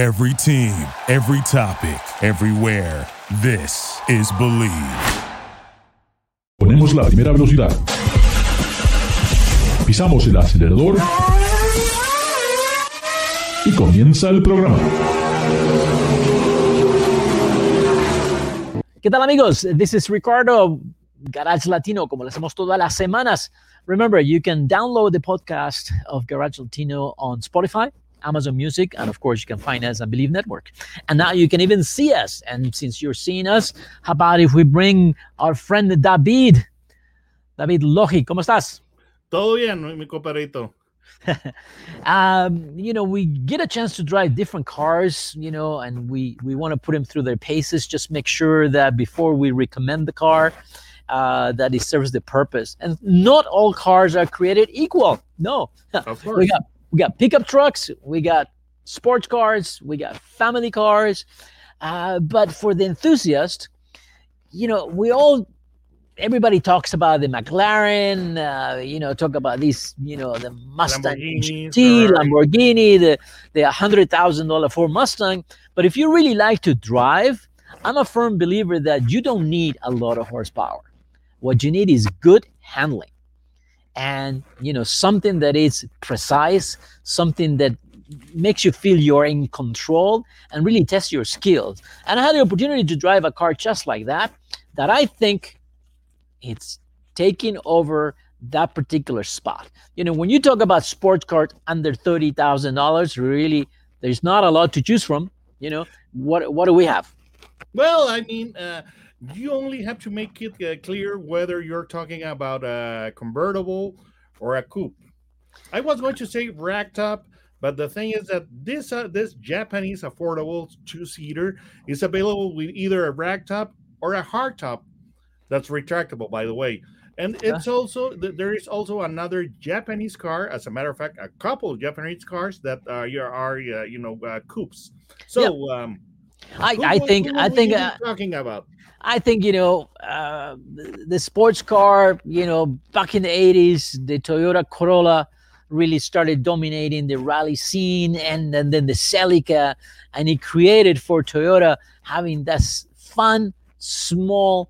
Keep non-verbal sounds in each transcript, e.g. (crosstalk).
Every team, every topic, everywhere. This is Bleav. Ponemos la primera velocidad. Pisamos el acelerador. Y comienza el programa. ¿Qué tal amigos? This is Ricardo, Garage Latino, como lo hacemos todas las semanas. Remember, you can download the podcast of Garage Latino on Spotify, Amazon Music, and of course, you can find us on Bleav Network. And now you can even see us. And since you're seeing us, how about if we bring our friend David? David Logi, ¿cómo estás? Todo bien, mi compadrito. (laughs) um, you know, we get a chance to drive different cars, you know, and we we want to put them through their paces. Just make sure that before we recommend the car, uh, that it serves the purpose. And not all cars are created equal. No, Of (laughs) course. we got we got pickup trucks, we got sports cars, we got family cars. Uh, but for the enthusiast, you know, we all everybody talks about the McLaren, uh, you know, talk about these, you know, the Mustang GT, Ferrari. Lamborghini, the the hundred thousand dollar Ford Mustang. But if you really like to drive, I'm a firm believer that you don't need a lot of horsepower. What you need is good handling, and you know something that is precise, something that makes you feel you're in control and really test your skills. And I had the opportunity to drive a car just like that, that I think it's taking over that particular spot. You know, when you talk about sports cars under thirty thousand dollars, really, there's not a lot to choose from. You know, what what do we have? Well, I mean, uh, you only have to make it uh, clear whether you're talking about a convertible or a coupe. I was going to say ragtop, but the thing is that this uh, this Japanese affordable two seater is available with either a ragtop or a hardtop. That's retractable, by the way. And it's also there is also another Japanese car. As a matter of fact, a couple of Japanese cars that uh, are uh, you know uh, coupes. So um, I, who I think who I would think uh, talking about. I think you know uh, the sports car. You know, back in the '80s, the Toyota Corolla really started dominating the rally scene, and, and then the Celica, and it created for Toyota having this fun, small,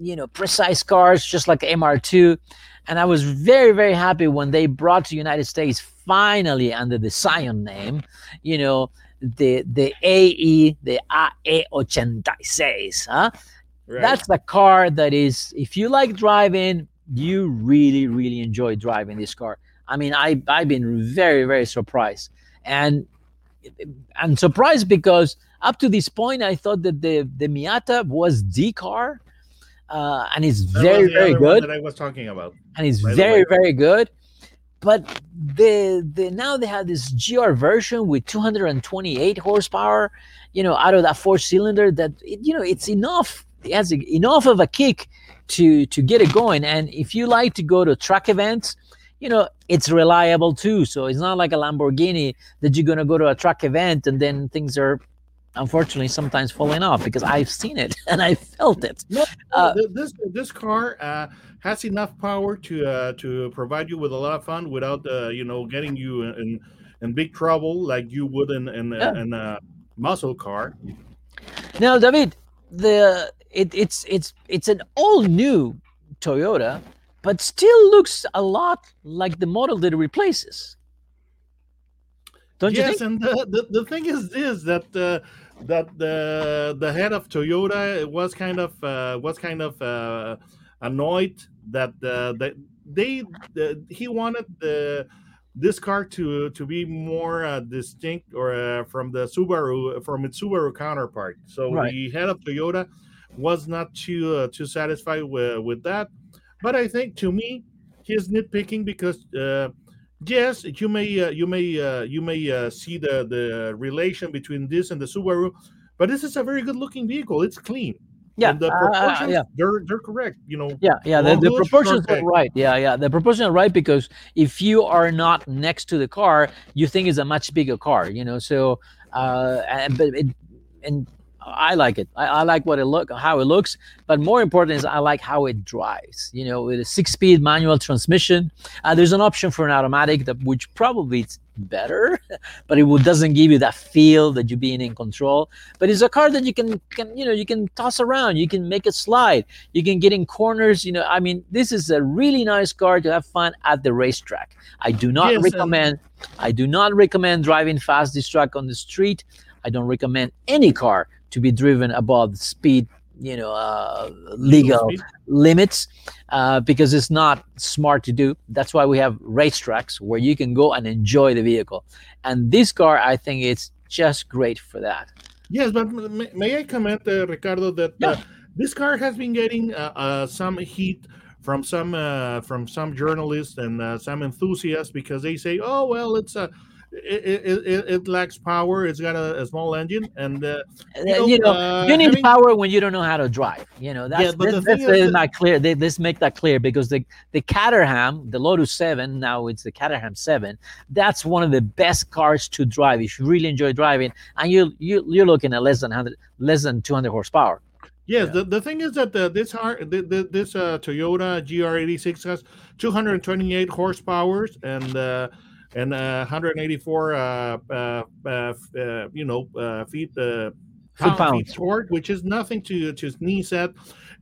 you know, precise cars, just like MR2. And I was very, very happy when they brought to United States finally under the Scion name, you know, the the AE, the AE86, huh? Right? That's the car that is, if you like driving, you really, really enjoy driving this car. I mean, I, I've been very, very surprised. And I'm surprised because up to this point, I thought that the, the Miata was the car. Uh, and it's That very, very good that I was talking about. and it's very very good but the the now they have this gr version with 228 horsepower you know out of that four cylinder that it, you know it's enough. It has a, enough of a kick to to get it going. And if you like to go to track events you know it's reliable too. So it's not like a lamborghini that you're going to go to a track event and then things are unfortunately sometimes falling off because i've seen it (laughs) and i felt it. No, Uh, this this car uh, has enough power to uh, to provide you with a lot of fun without uh, you know getting you in in big trouble like you would in in, Yeah. in a muscle car. Now, David, the it, it's it's it's an all new Toyota, but still looks a lot like the model that it replaces. Don't you yes, and the, the, the thing is this that uh, that the the head of Toyota was kind of uh, was kind of uh, annoyed that uh, that they the, he wanted the this car to to be more uh, distinct or uh, from the Subaru from its Subaru counterpart. So Right. the head of Toyota was not too uh, too satisfied with, with that. But I think to me, he's nitpicking because uh, yes, you may uh, you may uh, you may uh, see the the relation between this and the Subaru, but this is a very good looking vehicle. It's clean. Yeah, And the uh, proportions yeah. they're they're correct. You know, Yeah, yeah, the, the proportions are right. Yeah, yeah, the proportions are right because if you are not next to the car, you think it's a much bigger car, you know. So, uh, and but it, and I like it. I, I like what it look, how it looks, but more important is I like how it drives. You know, with a six-speed manual transmission, uh, there's an option for an automatic that which probably it's better, (laughs) but it will- doesn't give you that feel that you're being in control. But it's a car that you can, can you know you can toss around, you can make it slide, you can get in corners. You know, I mean, this is a really nice car to have fun at the racetrack. I do not Yes, recommend. I do not recommend driving fast this track on the street. I don't recommend any car to be driven above the speed, you know, uh, legal limits uh, because it's not smart to do. That's why we have racetracks where you can go and enjoy the vehicle. And this car, I think it's just great for that. Yes, but may, may I comment, uh, Ricardo, that uh, Yeah. this car has been getting uh, uh, some heat from some uh, from some journalists and uh, some enthusiasts because they say, "Oh, well, it's a it, it, it, lacks power. It's got a, a small engine, and uh, Uh, You know, uh, you need having- power when you don't know how to drive. You know, that's, Yeah, but the this, thing this is not clear. They, let's make that clear because the, the Caterham, the Lotus 7, now it's the Caterham 7, that's one of the best cars to drive if you really enjoy driving. And you, you, you're looking at less than 100, less than 200 horsepower. Yes, Yeah. the, the thing is that uh, this har- the, the, this uh, Toyota GR86 has 228 horsepower and uh, and uh, 184 uh, uh, uh, uh, you know uh, feet uh, pound feet torque, which is nothing to to sneeze at.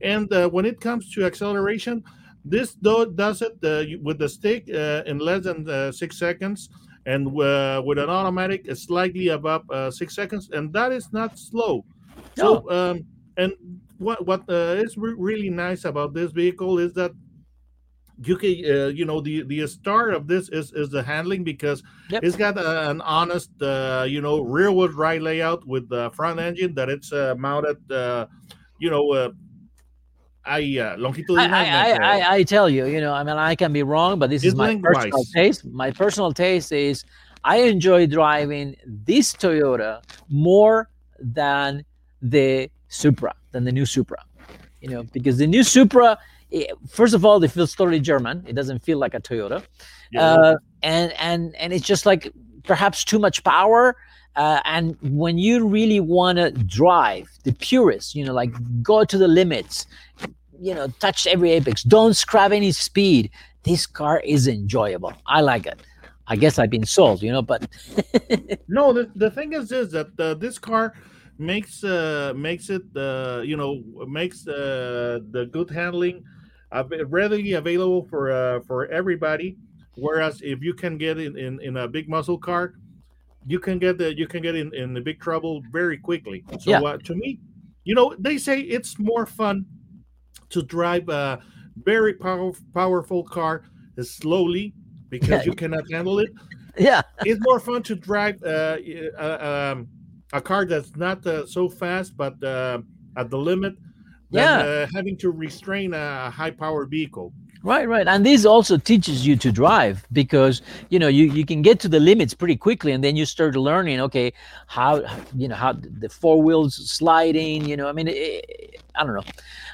And uh, when it comes to acceleration, this do- does it uh, with the stick uh, in less than uh, six seconds. And uh, with an automatic, it's slightly above uh, six seconds, and that is not slow. No. So, um, and what what uh, is re- really nice about this vehicle is that you can uh, you know the the start of this is is the handling because Yep. it's got a, an honest uh, you know rear wheel drive layout with the front engine that it's uh, mounted uh, you know uh, I uh, I, longitudinal I, I, I, I tell you, you know, I mean, I can be wrong, but this is It's my personal taste. My personal taste is I enjoy driving this Toyota more than the Supra, than the new Supra. You know, because the new Supra, first of all, it feels totally German. It doesn't feel like a Toyota, yeah. uh, and and and it's just like perhaps too much power. Uh, and when you really want to drive, the purist, you know, like go to the limits, you know, touch every apex, don't scrap any speed. This car is enjoyable. I like it. I guess I've been sold, you know, but (laughs) No, the, the thing is is that uh, this car makes uh, makes it uh, you know makes uh, the good handling readily available for uh, for everybody. Whereas if you can get in, in, in a big muscle car, you can get the you can get in, in the big trouble very quickly. So Yeah. uh, to me, you know, they say it's more fun to drive a very power, powerful car slowly because you cannot handle it yeah, it's more fun to drive uh, uh, um, a car that's not uh, so fast but uh, at the limit than Yeah. uh, having to restrain a high powered vehicle. right, right. And this also teaches you to drive because you know you, you can get to the limits pretty quickly, and then you start learning. Okay, how you know how the four wheels sliding. You know, I mean, eh, I don't know.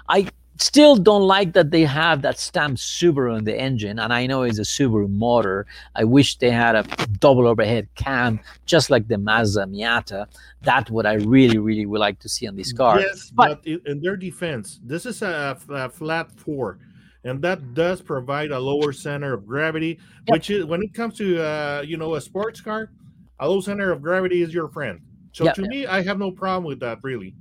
I still don't like that they have that stamped Subaru in the engine, and I know it's a Subaru motor. I wish they had a double overhead cam, just like the Mazda Miata. That what I really, really would like to see on this car. Yes, but- but, in, their defense, this is a flat four, and that does provide a lower center of gravity. Which is when it comes to uh, you know a sports car, a low center of gravity is your friend. So to me, I have no problem with that really.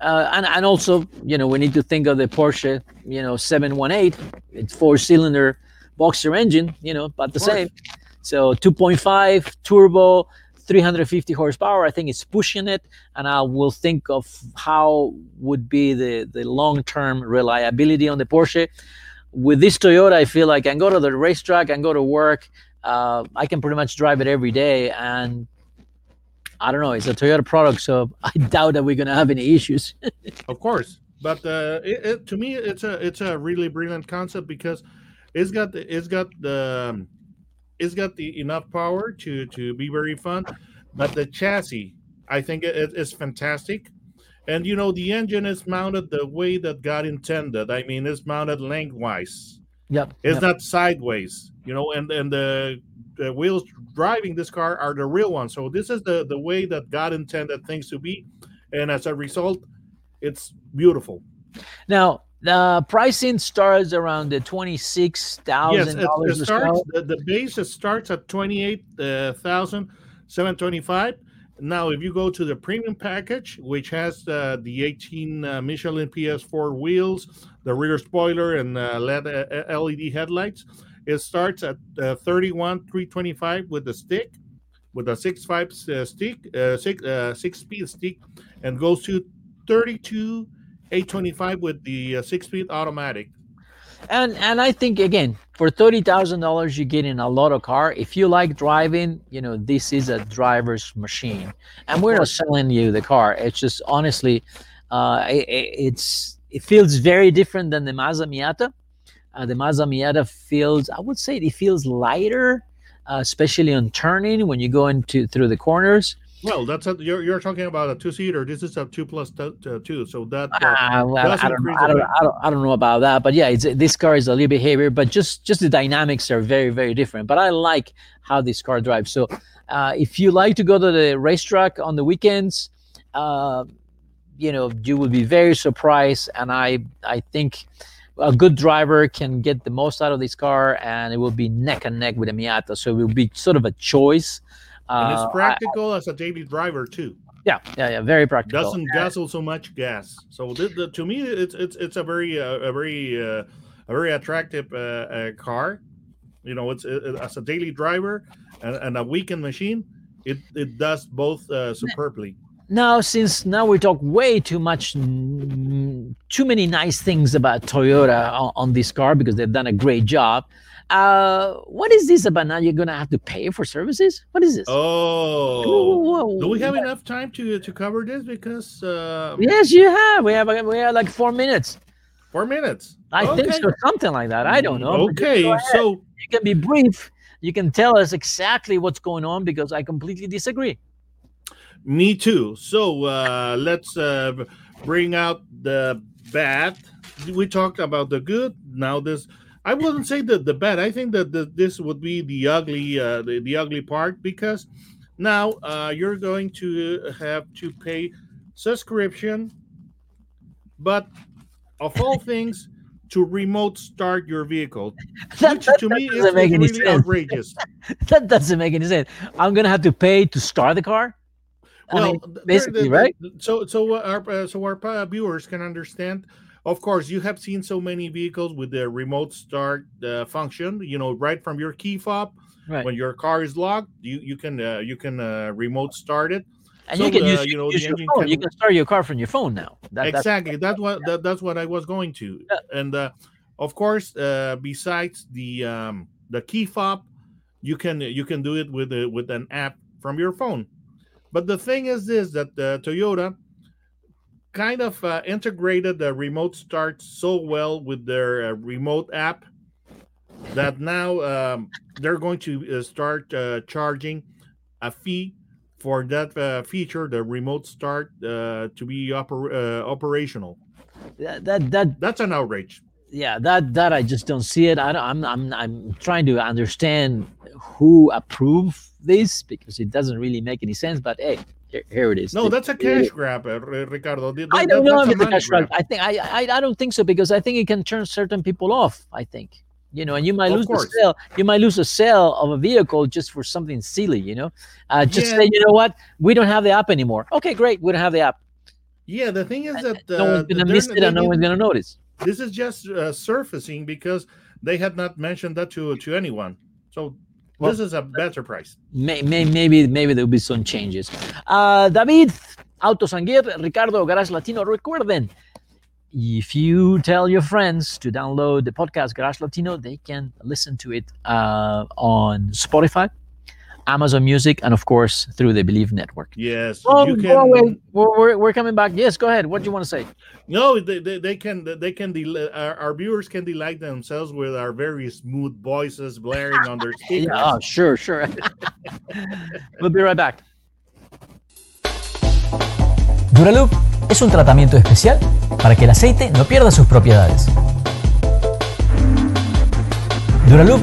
Uh, and and also you know we need to think of the Porsche you know 718 it's four cylinder boxer engine you know about the same. So 2.5 turbo 350 horsepower. I think it's pushing it. And I will think of how would be the the long term reliability on the Porsche. With this Toyota I feel like I can go to the racetrack and go to work. Uh, I can pretty much drive it every day. And I don't know. It's a Toyota product, so (laughs) I doubt that we're gonna have any issues. (laughs) Of course, but uh, it, it, to me, it's a it's a really brilliant concept because it's got the, it's got the um, it's got the enough power to to be very fun, but the chassis I think it is fantastic, and you know the engine is mounted the way that God intended. I mean, it's mounted lengthwise. Yep. It's yep. not sideways, you know, and and the, the wheels driving this car are the real ones. So this is the the way that God intended things to be, and as a result, it's beautiful. Now, The pricing starts around the twenty-six Yes, dollars it or starts the, the base it starts at twenty eight thousand seven twenty five. Now, if you go to the premium package, which has uh, the 18 uh, Michelin PS4 wheels, the rear spoiler, and uh, uh, LED headlights, it starts at uh, 31 325 with the stick, with a six five uh, stick, uh, six uh, six speed stick, and goes to 32 825 with the uh, six speed automatic. And and I think again, for thirty thousand dollars, you're getting a lot of car. If you like driving, you know this is a driver's machine, and we're not selling you the car. It's just honestly, uh, it, it's it feels very different than the Mazda Miata. Uh, the Mazda Miata feels, I would say, it feels lighter, uh, especially on turning when you go into through the corners. Well, that's a, you're, you're talking about a two seater. This is a two plus t- t- two, so that uh, Ah, well, I don't, I, don't. I, don't, I don't know about that, but yeah, it's, this car is a little bit heavier, but just just the dynamics are very very different. But I like how this car drives. So uh, if you like to go to the racetrack on the weekends, uh, you know you will be very surprised, and I I think a good driver can get the most out of this car, and it will be neck and neck with a Miata. So it will be sort of a choice. and Uh, it's I- practical as a daily driver too. yeah, yeah, yeah, very practical. Doesn't guzzle so much gas. So the, the, to me, it's it's it's a very uh, a very uh, a very attractive uh, uh, car. You know, it's it, as a daily driver and, and a weekend machine. It it does both uh, superbly. Now since now we talk way too much too many nice things about toyota on, on this car because they've done a great job uh what is this about now? You're gonna have to pay for services? What is this? Oh, Whoa, do we have what? enough time to to cover this? Because uh, yes you have. We have we have like four minutes. Four minutes. i think Okay. so something like that. I don't know Okay, so you can be brief. You can tell us exactly what's going on because i completely disagree Me too. So uh, let's uh, bring out the bad. We talked about the good. Now this, I wouldn't say that the bad. I think that the, this would be the ugly, uh, the, the ugly part because now uh, you're going to have to pay subscription, but of all things, to remote start your vehicle, (laughs) that, which that- to that me is doesn't make any really sense outrageous. (laughs) that doesn't make any sense i'm gonna have to pay to start the car I well mean, there- basically, the- right? so so our uh, so our uh, viewers can understand of course you have seen so many vehicles with the remote start uh, function you know right from your key fob right when your car is locked you you can uh, you can uh, remote start it And So, you can uh, use, you know, use the your engine phone. You can- can start your car from your phone now. That, exactly that's what that, that's what i was going to Yeah. and uh, of course uh, besides the um the key fob you can you can do it with a, with an app from your phone but the thing is this that uh, toyota kind of uh, integrated the remote start so well with their uh, remote app that now um, they're going to uh, start uh, charging a fee for that uh, feature, the remote start, uh, to be oper- uh, operational. that, that that That's an outrage. Yeah that that I just don't see it. I don't, I'm I'm I'm trying to understand who approved this because it doesn't really make any sense. But hey, here, it is. No, that's a cash grab, uh, Ricardo. Th- I don't know if it's a cash grab. I think I, I I don't think so because I think it can turn certain people off. I think you know, and you might Of lose course. the sale. You might lose a sale of a vehicle just for something silly. You know, uh, just Yeah. say you know what, we don't have the app anymore. Okay, great, we don't have the app. Yeah, the thing is that uh, no one's gonna miss it, and no one's gonna notice. This is just uh, surfacing because they had not mentioned that to to anyone. So Well- this is a better price. May, may, maybe maybe there'll be some changes. Uh, David, Autos and Ricardo, Garage Latino. Recuerden, if you tell your friends to download the podcast Garage Latino, they can listen to it uh, on Spotify, Amazon Music, and of course through the Bleav Network. Yes, Oh, you go away. We're, we're, we're coming back. Yes, go ahead. What do you want to say? No, they, they, they can they can del- our, our viewers can delight themselves with our very smooth voices blaring on their (laughs) speakers. Yeah, oh, sure, sure. (laughs) we'll be right back. Duralube es un tratamiento especial para que el aceite no pierda sus propiedades. Duralube